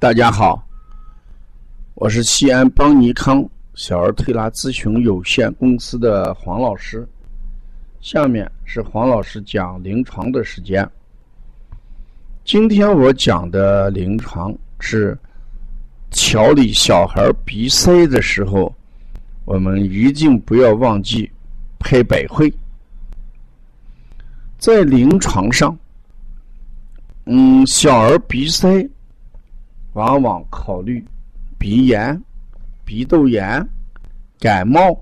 大家好，我是西安邦尼康小儿推拿咨询有限公司的黄老师。下面是黄老师讲临床的时间。今天我讲的临床是调理小孩鼻塞的时候，我们一定不要忘记拍百会。在临床上，嗯，小儿鼻塞。往往考虑鼻炎、鼻窦炎、感冒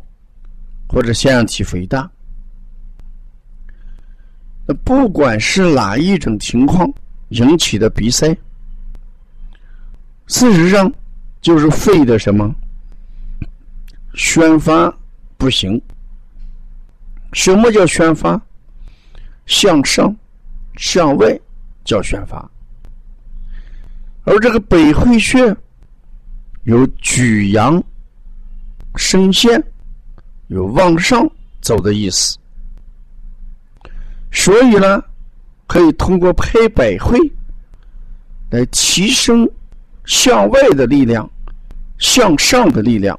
或者腺样体肥大。那不管是哪一种情况引起的鼻塞，事实上就是肺的什么宣发不行。什么叫宣发？向上、向外叫宣发。而这个百会穴有举阳升陷，有往上走的意思，所以呢，可以通过拍百会来提升向外的力量，向上的力量，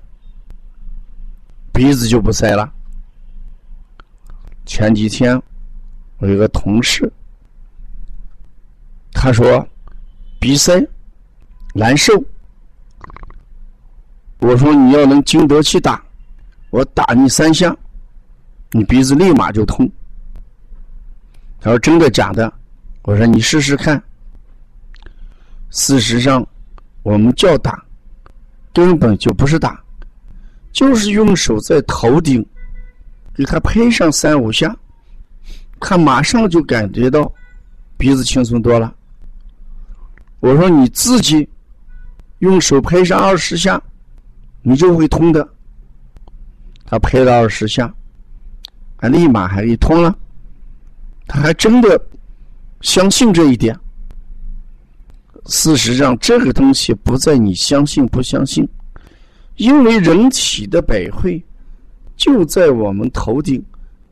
鼻子就不塞了。前几天我有个同事，他说鼻塞。难受，我说你要能经得起打，我打你三下，你鼻子立马就通。他说真的假的？我说你试试看。事实上，我们叫打，根本就不是打，就是用手在头顶给他拍上三五下，他马上就感觉到鼻子轻松多了。我说你自己。用手拍上二十下，你就会通的。他拍了二十下，啊，立马还给通了。他还真的相信这一点。事实上，这个东西不在你相信不相信，因为人体的百会就在我们头顶，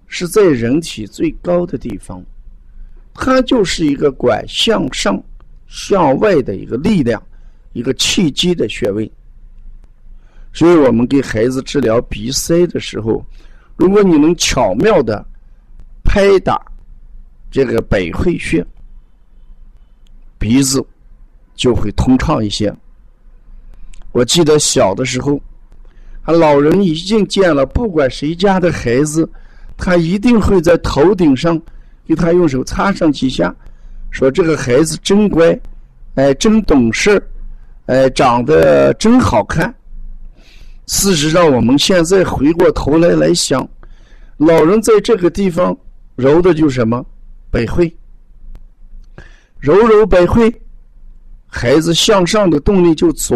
是在人体最高的地方，它就是一个管向上、向外的一个力量。一个气机的穴位，所以我们给孩子治疗鼻塞的时候，如果你能巧妙的拍打这个百会穴，鼻子就会通畅一些。我记得小的时候，啊，老人已经见了，不管谁家的孩子，他一定会在头顶上给他用手擦上几下，说这个孩子真乖，哎，真懂事。哎，长得真好看。事实上，我们现在回过头来来想，老人在这个地方揉的就什么百会，揉揉百会，孩子向上的动力就足，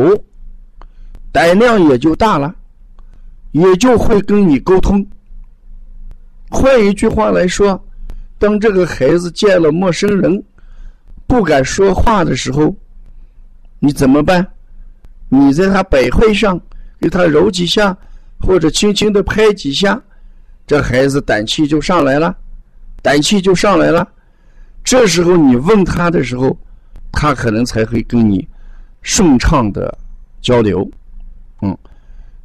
胆量也就大了，也就会跟你沟通。换一句话来说，当这个孩子见了陌生人不敢说话的时候。你怎么办？你在他百会上给他揉几下，或者轻轻的拍几下，这孩子胆气就上来了，胆气就上来了。这时候你问他的时候，他可能才会跟你顺畅的交流。嗯，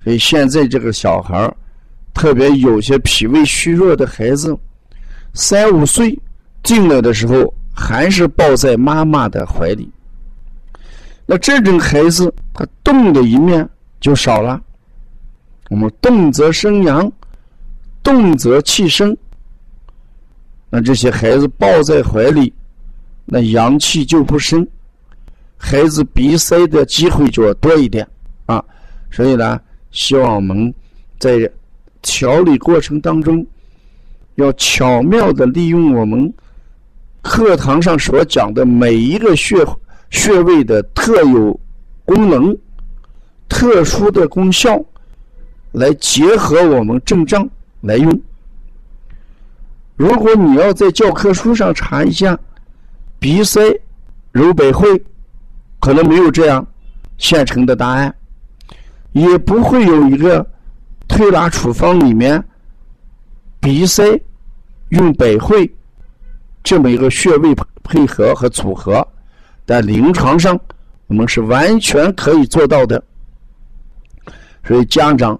所以现在这个小孩特别有些脾胃虚弱的孩子，三五岁进来的时候，还是抱在妈妈的怀里。那这种孩子，他动的一面就少了。我们动则生阳，动则气生。那这些孩子抱在怀里，那阳气就不生，孩子鼻塞的机会就要多一点啊。所以呢，希望我们在调理过程当中，要巧妙的利用我们课堂上所讲的每一个穴。穴位的特有功能、特殊的功效，来结合我们症状来用。如果你要在教科书上查一下鼻塞揉百会，可能没有这样现成的答案，也不会有一个推拿处方里面鼻塞用百会这么一个穴位配合和组合。在临床上，我们是完全可以做到的。所以家长，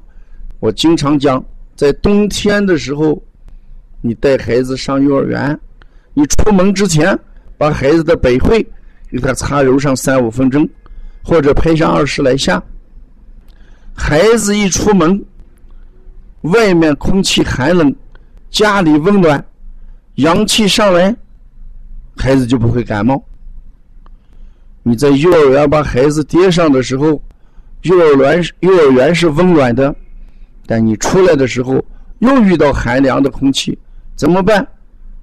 我经常讲，在冬天的时候，你带孩子上幼儿园，你出门之前把孩子的百会给他擦揉上三五分钟，或者拍上二十来下。孩子一出门，外面空气寒冷，家里温暖，阳气上来，孩子就不会感冒。你在幼儿园把孩子接上的时候，幼儿园幼儿园是温暖的，但你出来的时候又遇到寒凉的空气，怎么办？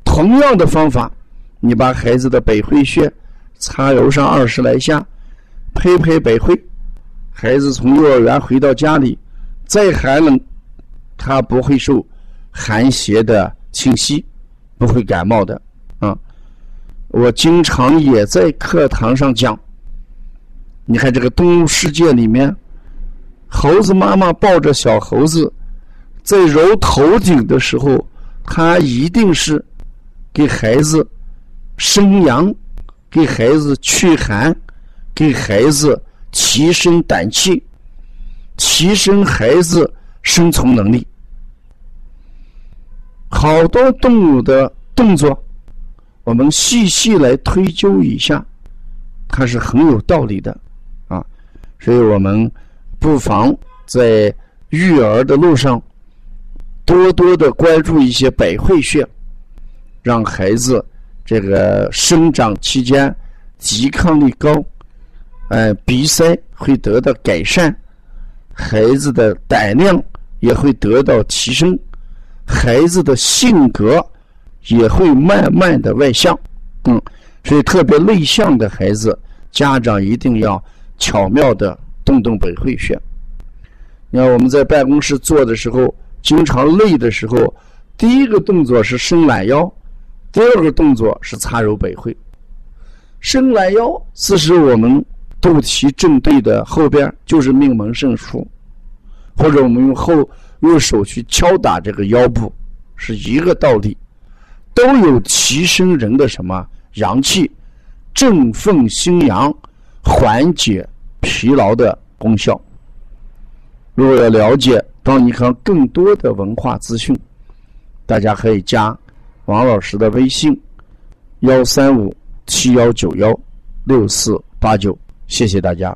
同样的方法，你把孩子的百会穴擦揉上二十来下，拍拍百会。孩子从幼儿园回到家里，再寒冷，他不会受寒邪的侵袭，不会感冒的。我经常也在课堂上讲，你看这个动物世界里面，猴子妈妈抱着小猴子，在揉头顶的时候，它一定是给孩子生阳，给孩子驱寒，给孩子。提升胆气，提升孩子生存能力。好多动物的动作，我们细细来推究一下，它是很有道理的啊。所以我们不妨在育儿的路上，多多的关注一些百会穴，让孩子这个生长期间抵抗力高。呃，鼻塞会得到改善，孩子的胆量也会得到提升，孩子的性格也会慢慢的外向，嗯，所以特别内向的孩子，家长一定要巧妙的动动百会穴。你看我们在办公室做的时候，经常累的时候，第一个动作是伸懒腰，第二个动作是擦揉百会。伸懒腰是使我们。肚脐正对的后边就是命门肾腧，或者我们用后用手去敲打这个腰部，是一个道理，都有提升人的什么阳气、振奋心阳、缓解疲劳的功效。如果要了解帮你看更多的文化资讯，大家可以加王老师的微信：幺三五七幺九幺六四八九。谢谢大家。